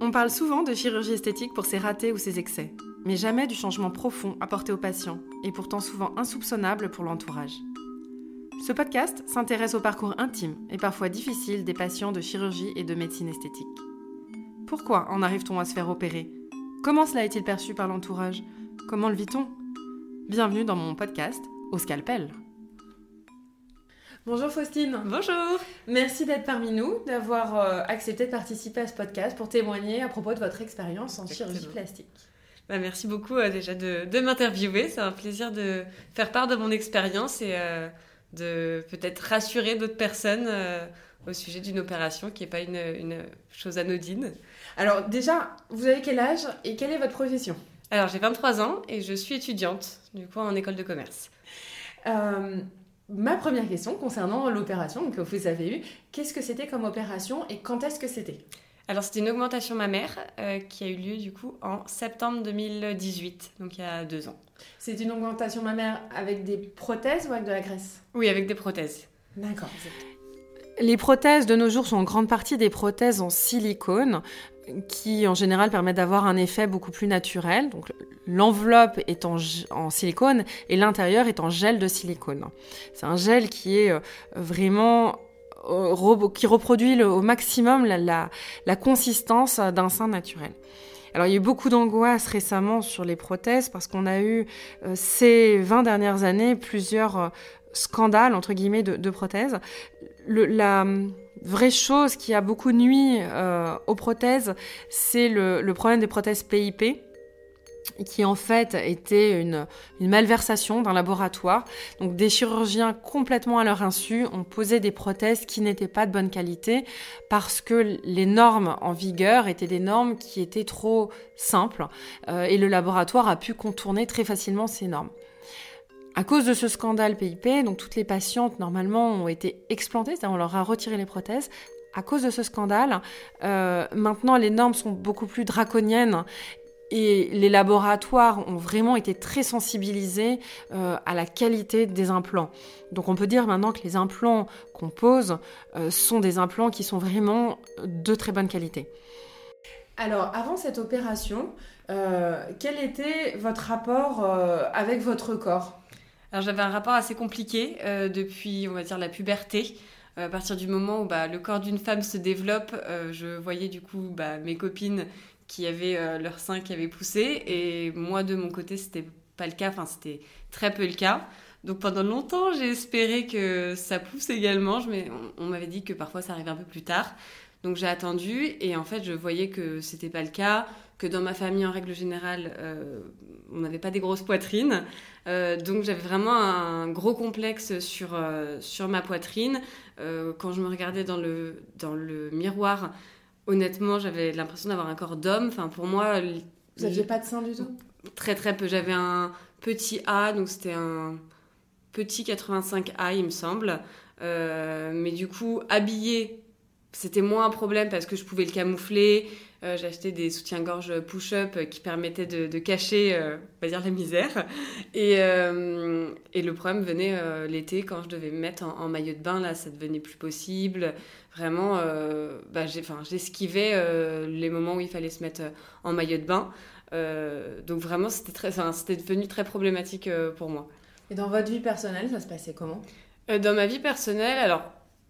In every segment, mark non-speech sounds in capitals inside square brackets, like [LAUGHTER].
On parle souvent de chirurgie esthétique pour ses ratés ou ses excès, mais jamais du changement profond apporté aux patients, et pourtant souvent insoupçonnable pour l'entourage. Ce podcast s'intéresse au parcours intime et parfois difficile des patients de chirurgie et de médecine esthétique. Pourquoi en arrive-t-on à se faire opérer? Comment cela est-il perçu par l'entourage? Comment le vit-on? Bienvenue dans mon podcast Au scalpel. Bonjour Faustine. Bonjour. Merci d'être parmi nous, d'avoir euh, accepté de participer à ce podcast pour témoigner à propos de votre expérience en chirurgie plastique. Bah, merci beaucoup euh, déjà de, m'interviewer. C'est un plaisir de faire part de mon expérience et euh, de peut-être rassurer d'autres personnes au sujet d'une opération qui n'est pas une, une, chose anodine. Alors déjà, vous avez quel âge et quelle est votre profession? Alors j'ai 23 ans et je suis étudiante du coup en école de commerce. Ma première question concernant l'opération que vous avez eue, qu'est-ce que c'était comme opération et quand est-ce que c'était? Alors c'était une augmentation mammaire euh, qui a eu lieu du coup en septembre 2018, donc il y a deux ans. C'est une augmentation mammaire avec des prothèses ou avec de la graisse? Oui, avec des prothèses. D'accord. Les prothèses de nos jours sont en grande partie des prothèses en silicone qui en général permettent d'avoir un effet beaucoup plus naturel. Donc l'enveloppe est en, silicone et l'intérieur est en gel de silicone. C'est un gel qui est euh, vraiment euh, qui reproduit au maximum la, la consistance d'un sein naturel. Alors il y a eu beaucoup d'angoisse récemment sur les prothèses parce qu'on a eu euh, ces 20 dernières années plusieurs scandales entre guillemets de, prothèses. la vraie chose qui a beaucoup nuit euh, aux prothèses, c'est le, problème des prothèses PIP qui en fait était une, malversation d'un laboratoire. Donc des chirurgiens complètement à leur insu ont posé des prothèses qui n'étaient pas de bonne qualité parce que les normes en vigueur étaient des normes qui étaient trop simples euh, et le laboratoire a pu contourner très facilement ces normes. À cause de ce scandale PIP, donc toutes les patientes normalement ont été explantées, c'est-à-dire on leur a retiré les prothèses. À cause de ce scandale, euh, maintenant les normes sont beaucoup plus draconiennes et les laboratoires ont vraiment été très sensibilisés euh, à la qualité des implants. Donc on peut dire maintenant que les implants qu'on pose euh, sont des implants qui sont vraiment de très bonne qualité. Alors avant cette opération, quel était votre rapport avec votre corps? Alors j'avais un rapport assez compliqué euh, depuis, on va dire, la puberté. Euh, à partir du moment où bah, le corps d'une femme se développe, euh, je voyais du coup bah, mes copines qui avaient leur sein qui avait poussé et moi de mon côté c'était pas le cas, enfin c'était très peu le cas. Donc pendant longtemps j'ai espéré que ça pousse également, mais on, m'avait dit que parfois ça arrivait un peu plus tard. Donc j'ai attendu et en fait je voyais que c'était pas le cas, que dans ma famille en règle générale on n'avait pas des grosses poitrines. Euh, donc j'avais vraiment un gros complexe sur, euh, sur ma poitrine. Euh, quand je me regardais dans le, dans le miroir, honnêtement, j'avais l'impression d'avoir un corps d'homme. Enfin, pour moi... Vous n'aviez pas de sein du tout? Très très peu. J'avais un petit A, donc c'était un petit 85A, il me semble. mais du coup, habillé, c'était moins un problème parce que je pouvais le camoufler. Euh, acheté des soutiens-gorge push-up qui permettaient de, cacher, euh, on va dire, la misère. Et, euh, et le problème venait l'été quand je devais me mettre en, maillot de bain. Là, ça devenait plus possible. Vraiment, bah, j'esquivais les moments où il fallait se mettre en maillot de bain. donc vraiment, c'était très, c'était devenu très problématique pour moi. Et dans votre vie personnelle, ça se passait comment? Dans ma vie personnelle, alors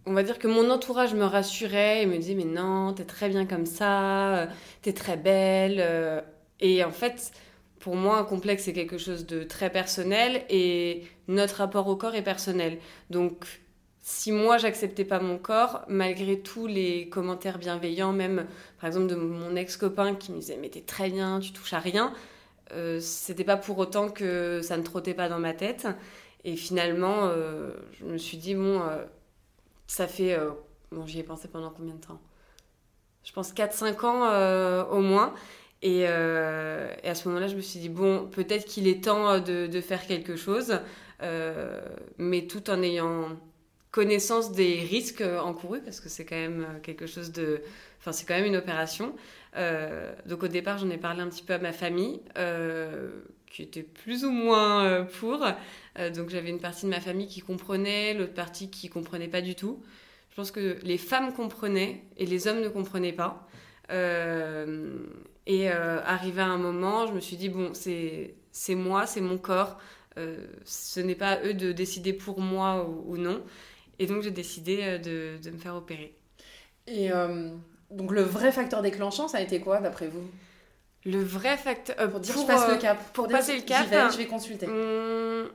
on va dire que mon entourage me rassurait et me disait mais non, t'es très bien comme ça, euh, t'es très belle. Euh. Et en fait, pour moi, un complexe c'est quelque chose de très personnel et notre rapport au corps est personnel. Donc si moi j'acceptais pas mon corps, malgré tous les commentaires bienveillants, même par exemple de mon ex-copain qui me disait mais t'es très bien, tu touches à rien, euh, c'était pas pour autant que ça ne trottait pas dans ma tête. Et finalement, je me suis dit bon ça fait. Euh, bon, j'y ai pensé pendant combien de temps? Je pense 4-5 ans euh, au moins. Euh, et, à ce moment-là, je me suis dit, bon, peut-être qu'il est temps de, faire quelque chose, mais tout en ayant connaissance des risques encourus, parce que c'est quand même quelque chose de... Enfin, c'est quand même une opération. donc au départ, j'en ai parlé un petit peu à ma famille, qui était plus ou moins pour. Euh, donc j'avais une partie de ma famille qui comprenait, l'autre partie qui comprenait pas du tout. Je pense que les femmes comprenaient et les hommes ne comprenaient pas. et arrivé à un moment, je me suis dit, bon, c'est moi, c'est mon corps. ce n'est pas à eux de décider pour moi ou, non. Et donc, j'ai décidé de, de, me faire opérer. Et donc, le vrai facteur déclenchant, ça a été quoi, d'après vous? Le vrai facteur. Euh, pour dire je passe le euh, cap. Pour, passer le cap. Vais, je vais consulter. Hum,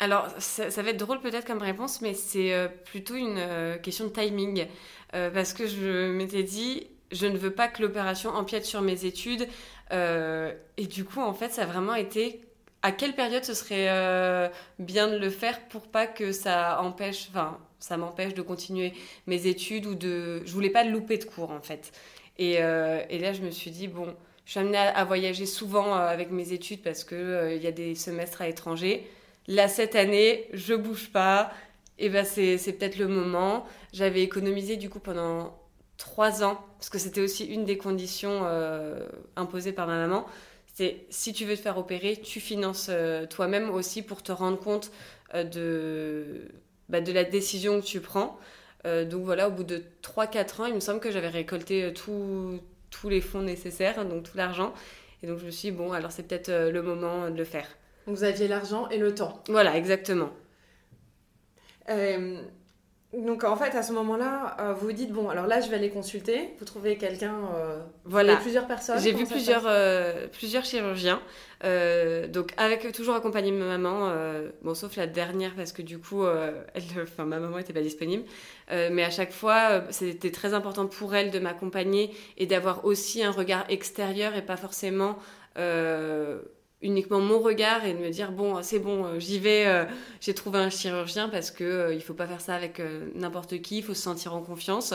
alors, ça, va être drôle peut-être comme réponse, mais c'est euh, plutôt une question de timing. parce que je m'étais dit, je ne veux pas que l'opération empiète sur mes études. et du coup, en fait, ça a vraiment été à quelle période ce serait bien de le faire pour pas que ça empêche, enfin, ça m'empêche de continuer mes études ou de. Je voulais pas louper de cours, en fait. Et, et là, je me suis dit, bon je suis amenée à, voyager souvent euh, avec mes études parce qu'il euh, il y a des semestres à l'étranger. Là, cette année, je bouge pas. Et ben c'est, peut-être le moment. J'avais économisé du coup pendant trois ans, parce que c'était aussi une des conditions euh, imposées par ma maman. C'est si tu veux te faire opérer, tu finances toi-même aussi pour te rendre compte de, bah, de la décision que tu prends. donc voilà, au bout de 3-4 ans, il me semble que j'avais récolté tout, tous les fonds nécessaires, donc tout l'argent. Et donc je me suis dit, bon, alors c'est peut-être euh, le moment de le faire. Vous aviez l'argent et le temps. Voilà, exactement. Euh, donc en fait, à ce moment-là, euh, vous vous dites bon, alors là, je vais aller consulter. Vous trouvez quelqu'un, euh, voilà, plusieurs personnes. J'ai vu plusieurs euh, plusieurs chirurgiens. donc avec toujours accompagné ma maman, bon sauf la dernière parce que du coup, elle, [LAUGHS] enfin ma maman était pas disponible. mais à chaque fois, c'était très important pour elle de m'accompagner et d'avoir aussi un regard extérieur et pas forcément uniquement mon regard et de me dire bon c'est bon euh, j'y vais euh, j'ai trouvé un chirurgien parce que euh, il faut pas faire ça avec n'importe qui il faut se sentir en confiance.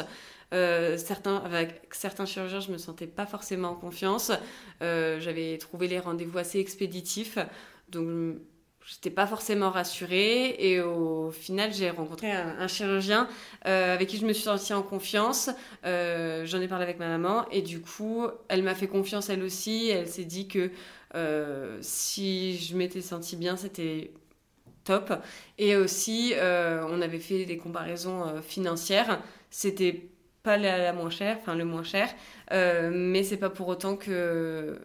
Certains avec certains chirurgiens je me sentais pas forcément en confiance. J'avais trouvé les rendez-vous assez expéditifs. Donc j'étais pas forcément rassurée. Et au final j'ai rencontré un, chirurgien avec qui je me suis sentie en confiance. J'en ai parlé avec ma maman. Et du coup elle m'a fait confiance elle aussi. Elle s'est dit que euh, si je m'étais sentie bien, c'était top. Et aussi, euh, on avait fait des comparaisons euh, financières. C'était pas la, moins chère, enfin le moins cher, mais c'est pas pour autant que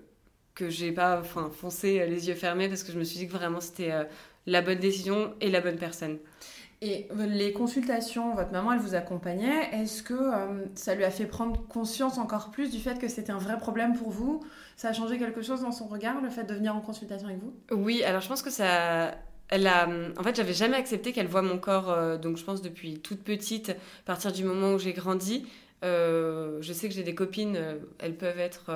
que j'ai pas enfin foncé les yeux fermés parce que je me suis dit que vraiment c'était la bonne décision et la bonne personne. Et les consultations, votre maman, elle vous accompagnait. Est-ce que euh, ça lui a fait prendre conscience encore plus du fait que c'était un vrai problème pour vous? Ça a changé quelque chose dans son regard, le fait de venir en consultation avec vous? Oui, alors je pense que ça... Elle a... En fait, j'avais jamais accepté qu'elle voie mon corps, euh, donc je pense depuis toute petite, à partir du moment où j'ai grandi. Euh, je sais que j'ai des copines, elles peuvent être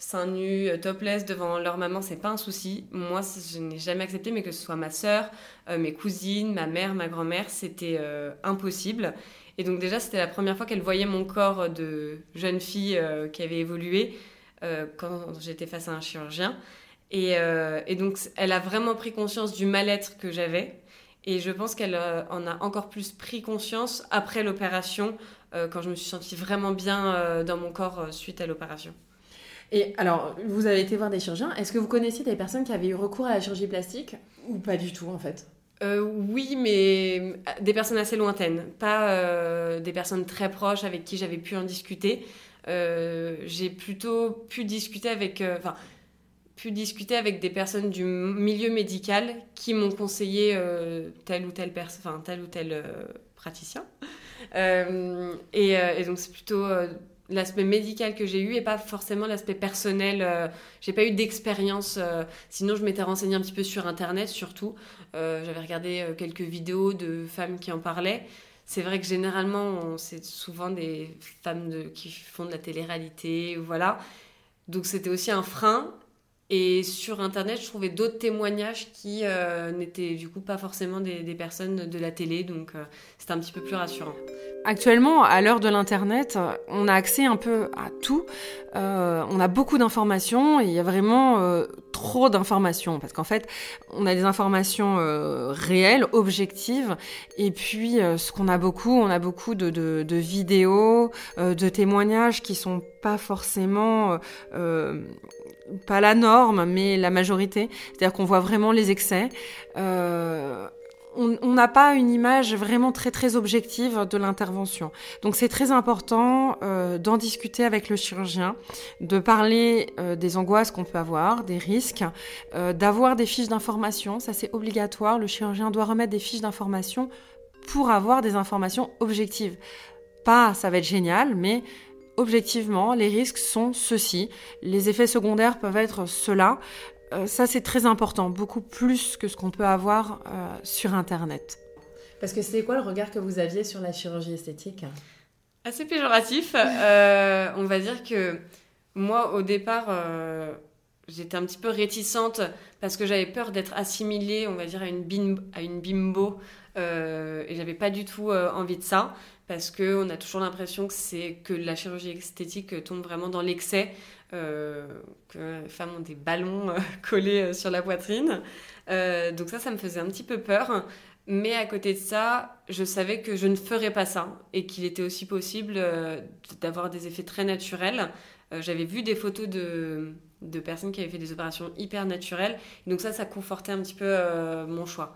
seins nus, euh, topless devant leur maman, c'est pas un souci. Moi, je n'ai jamais accepté, mais que ce soit ma sœur, euh, mes cousines, ma mère, ma grand-mère, c'était euh, impossible. Et donc déjà, c'était la première fois qu'elle voyait mon corps de jeune fille qui avait évolué quand j'étais face à un chirurgien. Et, et, donc, elle a vraiment pris conscience du mal-être que j'avais. Et je pense qu'elle en a encore plus pris conscience après l'opération, quand je me suis sentie vraiment bien dans mon corps suite à l'opération. Et alors, vous avez été voir des chirurgiens. Est-ce que vous connaissiez des personnes qui avaient eu recours à la chirurgie plastique ou pas du tout en fait? Euh, oui, mais des personnes assez lointaines, pas euh, des personnes très proches avec qui j'avais pu en discuter. Euh, j'ai plutôt pu discuter avec, enfin, pu discuter avec des personnes du milieu médical qui m'ont conseillé tel ou tel tel ou tel praticien. Et, donc c'est plutôt l'aspect médical que j'ai eu et pas forcément l'aspect personnel. Euh, j'ai pas eu d'expérience. Euh, sinon, je m'étais renseignée un petit peu sur Internet, surtout. Euh, j'avais regardé quelques vidéos de femmes qui en parlaient. C'est vrai que généralement, c'est souvent des femmes qui font de la télé-réalité, voilà. Donc c'était aussi un frein. Et sur Internet, je trouvais d'autres témoignages qui n'étaient du coup pas forcément des, des, personnes de la télé. Donc c'était un petit peu plus rassurant. Actuellement, à l'heure de l'Internet, on a accès un peu à tout. Euh, on a beaucoup d'informations et il y a vraiment euh, trop d'informations parce qu'en fait, on a des informations euh, réelles, objectives, et puis ce qu'on a beaucoup, on a beaucoup de, de, de vidéos, de témoignages qui sont pas forcément pas la norme, mais la majorité. C'est-à-dire qu'on voit vraiment les excès. Euh, on n'a pas une image vraiment très très objective de l'intervention. Donc c'est très important euh, d'en discuter avec le chirurgien, de parler euh, des angoisses qu'on peut avoir, des risques, euh, d'avoir des fiches d'information. Ça c'est obligatoire. Le chirurgien doit remettre des fiches d'information pour avoir des informations objectives. Pas ça va être génial, mais objectivement, les risques sont ceux-ci. Les effets secondaires peuvent être ceux-là. Euh, ça, c'est très important, beaucoup plus que ce qu'on peut avoir euh, sur Internet. Parce que c'était quoi le regard que vous aviez sur la chirurgie esthétique? Assez péjoratif. Euh, on va dire que moi, au départ, j'étais un petit peu réticente parce que j'avais peur d'être assimilée, on va dire, à une, bimbo, à une bimbo. et j'avais pas du tout envie de ça parce qu'on a toujours l'impression que c'est que la chirurgie esthétique tombe vraiment dans l'excès, que les femmes ont des ballons euh, [LAUGHS] collés euh, sur la poitrine. donc ça, ça me faisait un petit peu peur. Mais à côté de ça, je savais que je ne ferais pas ça et qu'il était aussi possible d'avoir des effets très naturels. J'avais vu des photos de, de, personnes qui avaient fait des opérations hyper naturelles. Donc ça, ça confortait un petit peu mon choix.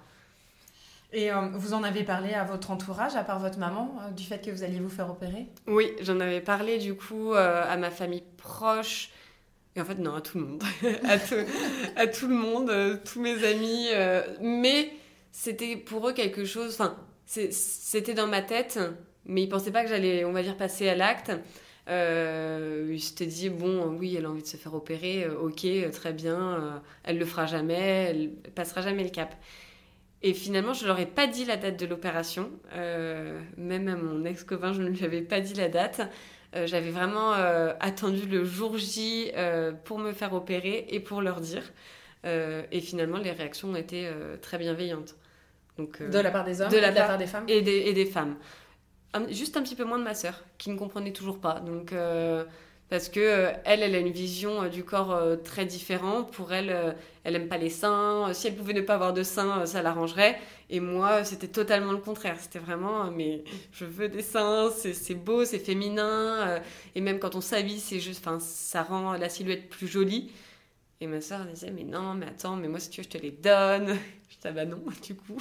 Et euh, vous en avez parlé à votre entourage, à part votre maman, euh, du fait que vous alliez vous faire opérer? Oui, j'en avais parlé du coup euh, à ma famille proche. Et en fait, non, à tout le monde. [LAUGHS] à, tout, le monde, tous mes amis. mais c'était pour eux quelque chose. Enfin, c'était dans ma tête, mais ils pensaient pas que j'allais, on va dire, passer à l'acte. ils s'étaient dit bon oui elle a envie de se faire opérer ok très bien elle le fera jamais elle passera jamais le cap et finalement, je ne leur ai pas dit la date de l'opération. Euh, même à mon ex-copain, je ne lui avais pas dit la date. Euh, j'avais vraiment euh, attendu le jour J pour me faire opérer et pour leur dire. et finalement, les réactions ont été très bienveillantes. Donc, de la part des hommes de la, part, des femmes et des, et des femmes. juste un petit peu moins de ma sœur, qui ne comprenait toujours pas. Donc parce que euh, elle, elle a une vision euh, du corps euh, très différente. Pour elle, elle aime pas les seins. Si elle pouvait ne pas avoir de seins, ça l'arrangerait. Et moi, c'était totalement le contraire. C'était vraiment, mais je veux des seins, c'est beau, c'est féminin. et même quand on s'habille, c'est juste, enfin, ça rend la silhouette plus jolie. Et ma soeur disait, mais non, mais attends, mais moi, si tu veux, je te les donne. [LAUGHS] Je disais, ah bah non, [LAUGHS] du coup.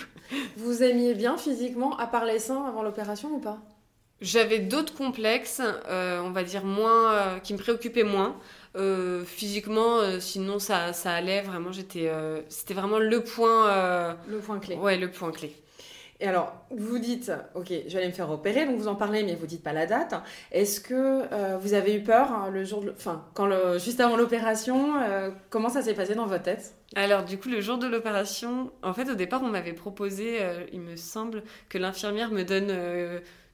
Vous aimiez bien physiquement, à part les seins, avant l'opération ou pas? J'avais d'autres complexes, euh, on va dire moins, euh, qui me préoccupaient moins. Euh, physiquement, sinon ça, ça allait vraiment. J'étais, c'était vraiment le point. le point clé. Ouais, le point clé. Et alors, vous dites, ok, je vais aller me faire opérer, donc vous en parlez, mais vous dites pas la date. Est-ce que vous avez eu peur hein, le jour, de... enfin, quand le... juste avant l'opération, comment ça s'est passé dans votre tête? Alors, du coup, le jour de l'opération, en fait, au départ, on m'avait proposé, il me semble, que l'infirmière me donne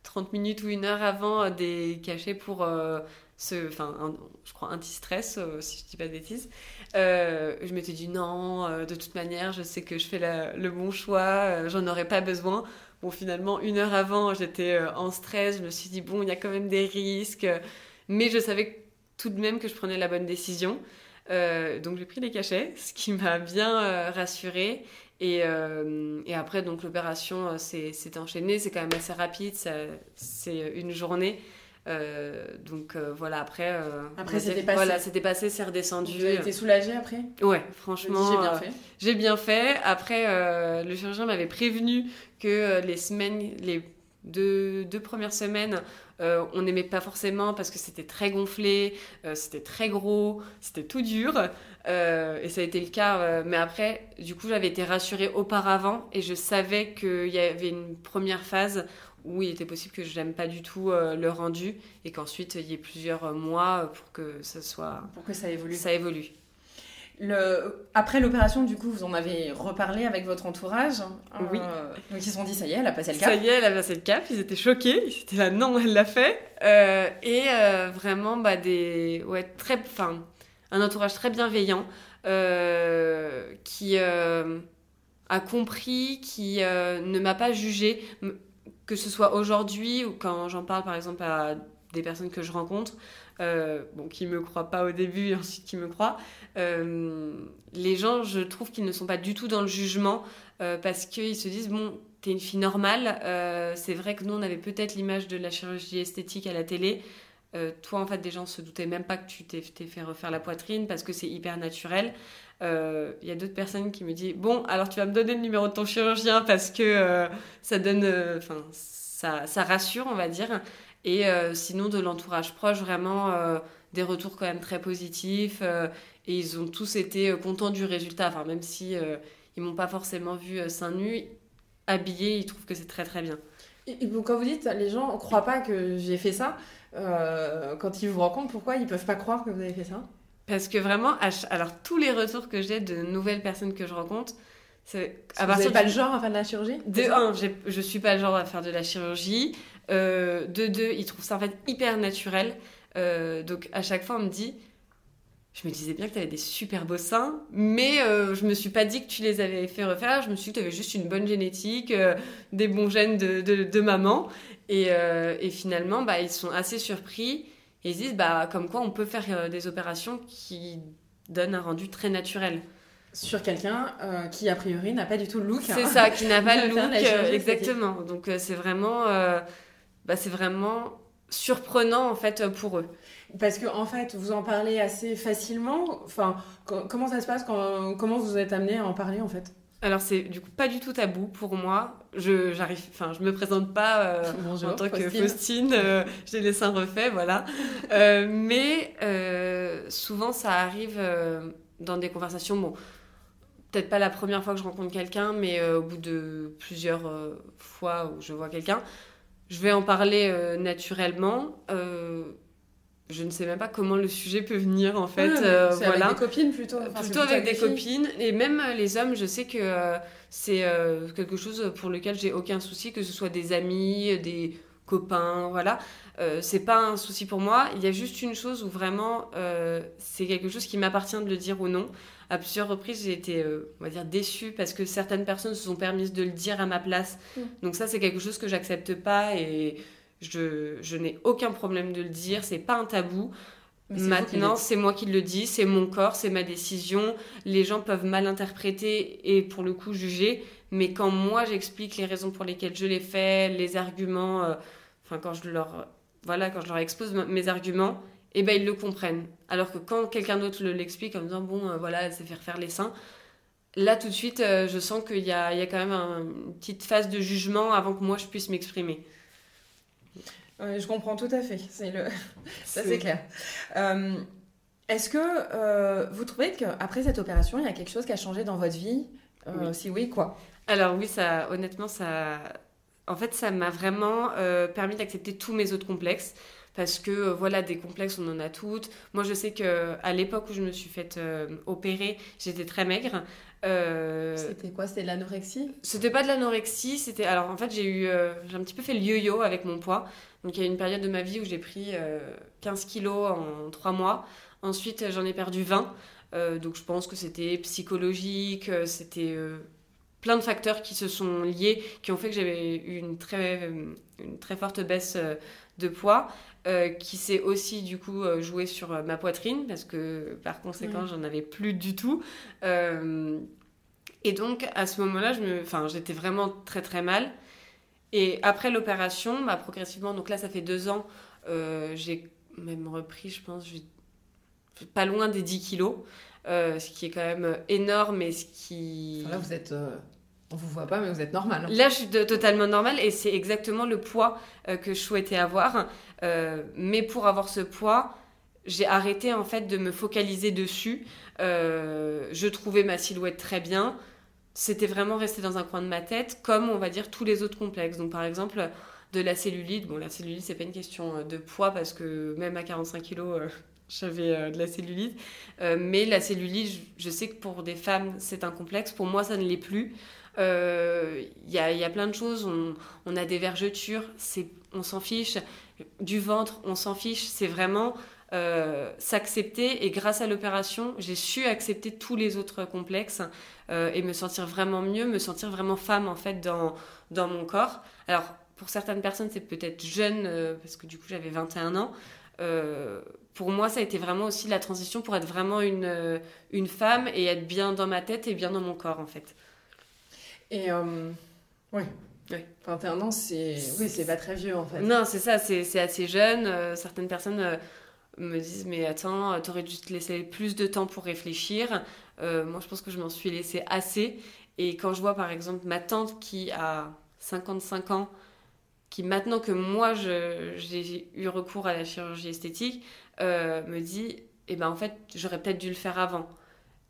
30 minutes ou une heure avant euh, des cachets pour euh, ce, enfin, je crois anti-stress, euh, si je dis pas de bêtises. je m'étais dit non, de toute manière, je sais que je fais le bon choix, j'en aurais pas besoin. Bon, finalement, une heure avant, j'étais en stress, je me suis dit bon, il y a quand même des risques, mais je savais tout de même que je prenais la bonne décision. donc j'ai pris les cachets, ce qui m'a bien rassurée. Et, euh, et, après, donc l'opération euh, s'est enchaînée. C'est quand même assez rapide. C'est une journée. Euh, donc voilà, après. après, c'était passé. Voilà, c'était passé, c'est redescendu. Tu as été soulagée après? Ouais, franchement. J'ai bien fait. J'ai bien fait. Après, le chirurgien m'avait prévenu que les semaines, les deux, deux premières semaines, on n'aimait pas forcément parce que c'était très gonflé, c'était très gros, c'était tout dur. Euh, et ça a été le cas. Euh, mais après, du coup, j'avais été rassurée auparavant et je savais qu'il y avait une première phase où il était possible que je n'aime pas du tout euh, le rendu et qu'ensuite il y ait plusieurs mois pour que ça soit. Pour que ça évolue. Ça évolue. Le... Après l'opération, du coup, vous en avez reparlé avec votre entourage. Oui. donc ils se sont dit, ça y est, elle a passé le cap. Ça y est, elle a passé le cap. Ils étaient choqués. Ils étaient là, non, elle l'a fait. et vraiment, bah, des. Ouais, très. Enfin un entourage très bienveillant euh, qui euh, a compris, qui euh, ne m'a pas jugé, que ce soit aujourd'hui ou quand j'en parle par exemple à des personnes que je rencontre, qui me croient pas au début et [LAUGHS] ensuite qui me croient, les gens, je trouve qu'ils ne sont pas du tout dans le jugement parce qu'ils se disent, bon, t'es une fille normale, c'est vrai que nous, on avait peut-être l'image de la chirurgie esthétique à la télé, toi, en fait, des gens se doutaient même pas que tu t'es fait refaire la poitrine parce que c'est hyper naturel. Il y a d'autres personnes qui me disent Bon, alors tu vas me donner le numéro de ton chirurgien parce que ça donne. Enfin, ça, ça, rassure, on va dire. Et sinon, de l'entourage proche, vraiment des retours quand même très positifs. et ils ont tous été contents du résultat. Enfin, même si ils m'ont pas forcément vu seins nus, habillés, ils trouvent que c'est très très bien. Quand vous dites les gens ne croient pas que j'ai fait ça, euh, quand ils vous rencontrent, pourquoi ils peuvent pas croire que vous avez fait ça? Parce que vraiment, alors tous les retours que j'ai de nouvelles personnes que je rencontre, c'est à partir vous pas le genre à faire de la chirurgie? De un, je suis pas le genre à faire de la chirurgie. Euh, de deux, ils trouvent ça en fait hyper naturel. Euh, donc à chaque fois, on me dit, je me disais bien que tu avais des super beaux seins, mais euh, je me suis pas dit que tu les avais fait refaire. Je me suis dit que tu avais juste une bonne génétique, euh, des bons gènes de, de, maman. Et, euh, et, finalement, bah, ils sont assez surpris. Et ils disent bah, comme quoi on peut faire des opérations qui donnent un rendu très naturel. Sur quelqu'un qui, a priori, n'a pas du tout le look. C'est ça, qui n'a [LAUGHS] pas le look. exactement. Donc, c'est vraiment, bah, c'est vraiment surprenant en fait pour eux. Parce que en fait, vous en parlez assez facilement. Enfin, comment ça se passe quand, Comment vous êtes amené à en parler en fait? Alors c'est du coup pas du tout tabou pour moi. Je j'arrive, enfin je me présente pas euh, en tant que Faustine. Euh, j'ai les seins refaits, voilà. Euh, mais souvent ça arrive dans des conversations. Bon, peut-être pas la première fois que je rencontre quelqu'un, mais au bout de plusieurs fois où je vois quelqu'un, je vais en parler naturellement je ne sais même pas comment le sujet peut venir en fait. Euh, voilà. Avec des copines plutôt. plutôt avec des copines et même euh, les hommes, je sais que euh, c'est quelque chose pour lequel j'ai aucun souci, que ce soit des amis, des copains, voilà. c'est pas un souci pour moi. Il y a juste une chose où vraiment c'est quelque chose qui m'appartient de le dire ou non. À plusieurs reprises, j'ai été, on va dire, déçue parce que certaines personnes se sont permises de le dire à ma place. Mm. Donc ça, c'est quelque chose que j'accepte pas et je, n'ai aucun problème de le dire, c'est pas un tabou. Maintenant, c'est moi qui le dis, c'est mon corps, c'est ma décision. Les gens peuvent mal interpréter et pour le coup juger, mais quand moi j'explique les raisons pour lesquelles je l'ai fait, les arguments, euh, enfin quand je leur voilà, quand je leur expose mes arguments, eh ben ils le comprennent. Alors que quand quelqu'un d'autre l'explique en disant bon euh, voilà, elle sait faire faire les seins, là tout de suite euh, je sens qu'il y a, il y a quand même une petite phase de jugement avant que moi je puisse m'exprimer je comprends tout à fait. C'est le... [LAUGHS] Ça, c'est clair. Euh, est-ce que euh, vous trouvez qu'après cette opération, il y a quelque chose qui a changé dans votre vie? Euh, Si oui, quoi? Alors oui, ça, honnêtement, ça... En fait, ça m'a vraiment permis d'accepter tous mes autres complexes parce que voilà des complexes on en a toutes. Moi je sais que à l'époque où je me suis faite opérer j'étais très maigre. C'était quoi? C'était de l'anorexie? c'était pas de l'anorexie c'était alors en fait j'ai eu j'ai un petit peu fait le yo-yo avec mon poids. Donc il y a une période de ma vie où j'ai pris 15 euh, kilos en 3 mois. Ensuite, j'en ai perdu 20. Euh, donc je pense que c'était psychologique, euh, c'était plein de facteurs qui se sont liés, qui ont fait que j'avais eu une très, une très forte baisse de poids, qui s'est aussi du coup joué sur ma poitrine, parce que par conséquent, j'en avais plus du tout. et donc à ce moment-là, j'étais vraiment très très mal. Et après l'opération, bah, progressivement, donc là, ça fait deux ans, euh, j'ai même repris, je pense, pas loin des 10 kilos, euh, ce qui est quand même énorme et ce qui... là, vous êtes... Euh, on vous voit pas, mais vous êtes normal. Hein. Là, je suis totalement normale et c'est exactement le poids que je souhaitais avoir. mais pour avoir ce poids, j'ai arrêté en fait de me focaliser dessus. je trouvais ma silhouette très bien c'était vraiment resté dans un coin de ma tête, comme on va dire tous les autres complexes. Donc par exemple, de la cellulite. Bon, la cellulite, c'est pas une question euh, de poids parce que même à 45 kilos, euh, [LAUGHS] j'avais euh, de la cellulite. mais la cellulite, je, sais que pour des femmes, c'est un complexe. Pour moi, ça ne l'est plus. Il y, a, plein de choses. On, a des vergetures, on s'en fiche. Du ventre, on s'en fiche. C'est vraiment euh, s'accepter. Et grâce à l'opération, j'ai su accepter tous les autres complexes euh, et me sentir vraiment mieux, me sentir vraiment femme en fait dans, mon corps. Alors, pour certaines personnes, c'est peut-être jeune, euh, parce que du coup, j'avais 21 ans. pour moi, ça a été vraiment aussi la transition pour être vraiment une, une femme et être bien dans ma tête et bien dans mon corps, en fait. Et oui, Oui, 21 ans, c'est oui, c'est pas très vieux en fait. Non, c'est ça, c'est assez jeune. Euh, certaines personnes euh, me disent mais attends, t'aurais dû te laisser plus de temps pour réfléchir. Euh, moi, je pense que je m'en suis laissé assez. Et quand je vois par exemple ma tante qui a 55 ans, qui maintenant que moi j'ai eu recours à la chirurgie esthétique, me dit eh ben en fait j'aurais peut-être dû le faire avant.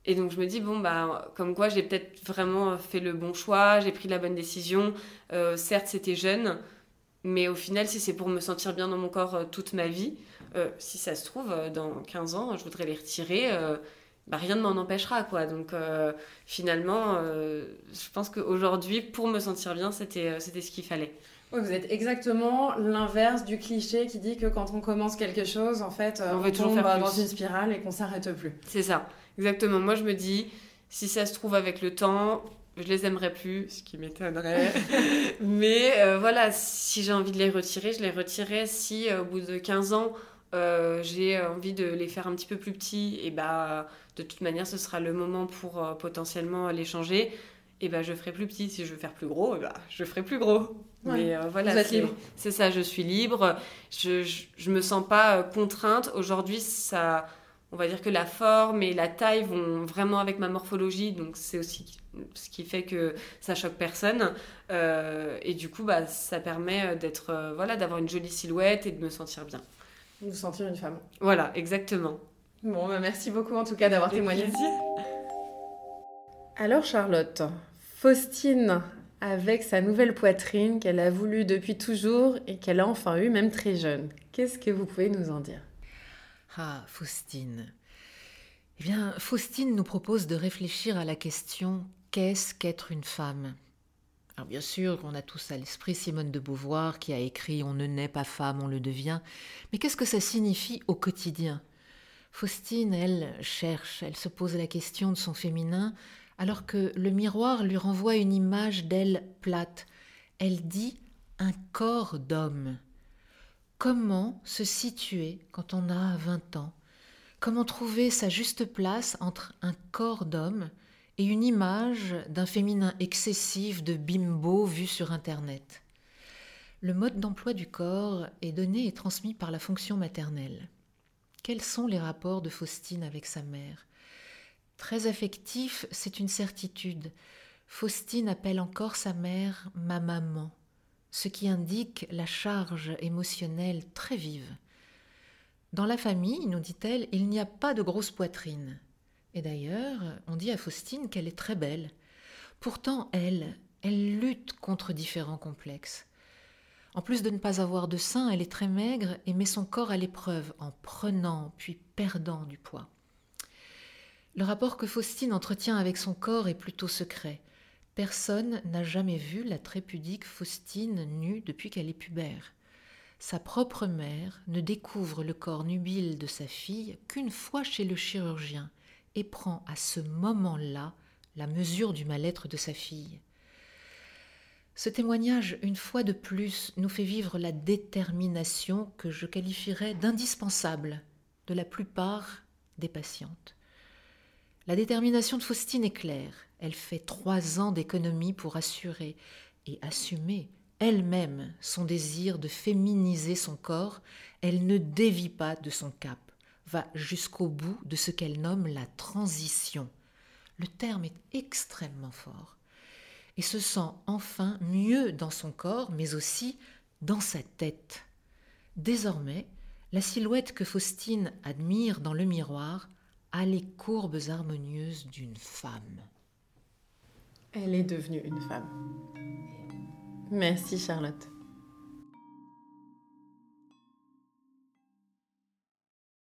Et donc je me dis, bon, bah, comme quoi j'ai peut-être vraiment fait le bon choix, j'ai pris la bonne décision. Euh, certes, c'était jeune, mais au final, si c'est pour me sentir bien dans mon corps euh, toute ma vie, euh, si ça se trouve, dans 15 ans, je voudrais les retirer. Bah, rien ne m'en empêchera, quoi. Donc finalement, je pense qu'aujourd'hui, pour me sentir bien, c'était ce qu'il fallait. vous êtes exactement l'inverse du cliché qui dit que quand on commence quelque chose, en fait, on, on tombe dans une spirale et qu'on s'arrête plus. C'est ça. Exactement. Moi, je me dis, si ça se trouve avec le temps, je les aimerais plus, ce qui m'étonnerait. [LAUGHS] Mais euh, voilà, si j'ai envie de les retirer, je les retirerai. Si euh, au bout de 15 ans, euh, j'ai envie de les faire un petit peu plus petits, et bah de toute manière, ce sera le moment pour potentiellement les changer. Et bah je ferai plus petit. Si je veux faire plus gros, bah, je ferai plus gros. Mais voilà, c'est ça, je suis libre. Je, je, je me sens pas contrainte. Aujourd'hui, ça on va dire que la forme et la taille vont vraiment avec ma morphologie, donc c'est aussi ce qui fait que ça choque personne. Euh, et du coup, bah, ça permet d'être, euh, voilà, d'avoir une jolie silhouette et de me sentir bien. De sentir une femme. Voilà, exactement. Bon, bah, merci beaucoup en tout cas d'avoir témoigné. Alors Charlotte, Faustine, avec sa nouvelle poitrine qu'elle a voulu depuis toujours et qu'elle a enfin eue même très jeune, qu'est-ce que vous pouvez nous en dire? Ah, Faustine. Eh bien, Faustine nous propose de réfléchir à la question qu'est-ce qu'être une femme? Alors, bien sûr, on a tous à l'esprit Simone de Beauvoir qui a écrit On ne naît pas femme, on le devient. Mais qu'est-ce que ça signifie au quotidien? Faustine, elle, cherche, elle se pose la question de son féminin, alors que le miroir lui renvoie une image d'elle plate. Elle dit un corps d'homme. Comment se situer quand on a 20 ans? Comment trouver sa juste place entre un corps d'homme et une image d'un féminin excessif de bimbo vu sur Internet? Le mode d'emploi du corps est donné et transmis par la fonction maternelle. Quels sont les rapports de Faustine avec sa mère? Très affectif, c'est une certitude. Faustine appelle encore sa mère ma maman ce qui indique la charge émotionnelle très vive. Dans la famille, nous dit-elle, il n'y a pas de grosse poitrine. Et d'ailleurs, on dit à Faustine qu'elle est très belle. Pourtant, elle, elle lutte contre différents complexes. En plus de ne pas avoir de sein, elle est très maigre et met son corps à l'épreuve en prenant puis perdant du poids. Le rapport que Faustine entretient avec son corps est plutôt secret. Personne n'a jamais vu la très pudique Faustine nue depuis qu'elle est pubère. Sa propre mère ne découvre le corps nubile de sa fille qu'une fois chez le chirurgien et prend à ce moment-là la mesure du mal-être de sa fille. Ce témoignage, une fois de plus, nous fait vivre la détermination que je qualifierais d'indispensable de la plupart des patientes. La détermination de Faustine est claire. Elle fait trois ans d'économie pour assurer et assumer elle-même son désir de féminiser son corps. Elle ne dévie pas de son cap, va jusqu'au bout de ce qu'elle nomme la transition. Le terme est extrêmement fort. Et se sent enfin mieux dans son corps, mais aussi dans sa tête. Désormais, la silhouette que Faustine admire dans le miroir a les courbes harmonieuses d'une femme. Elle est devenue une femme. Merci Charlotte.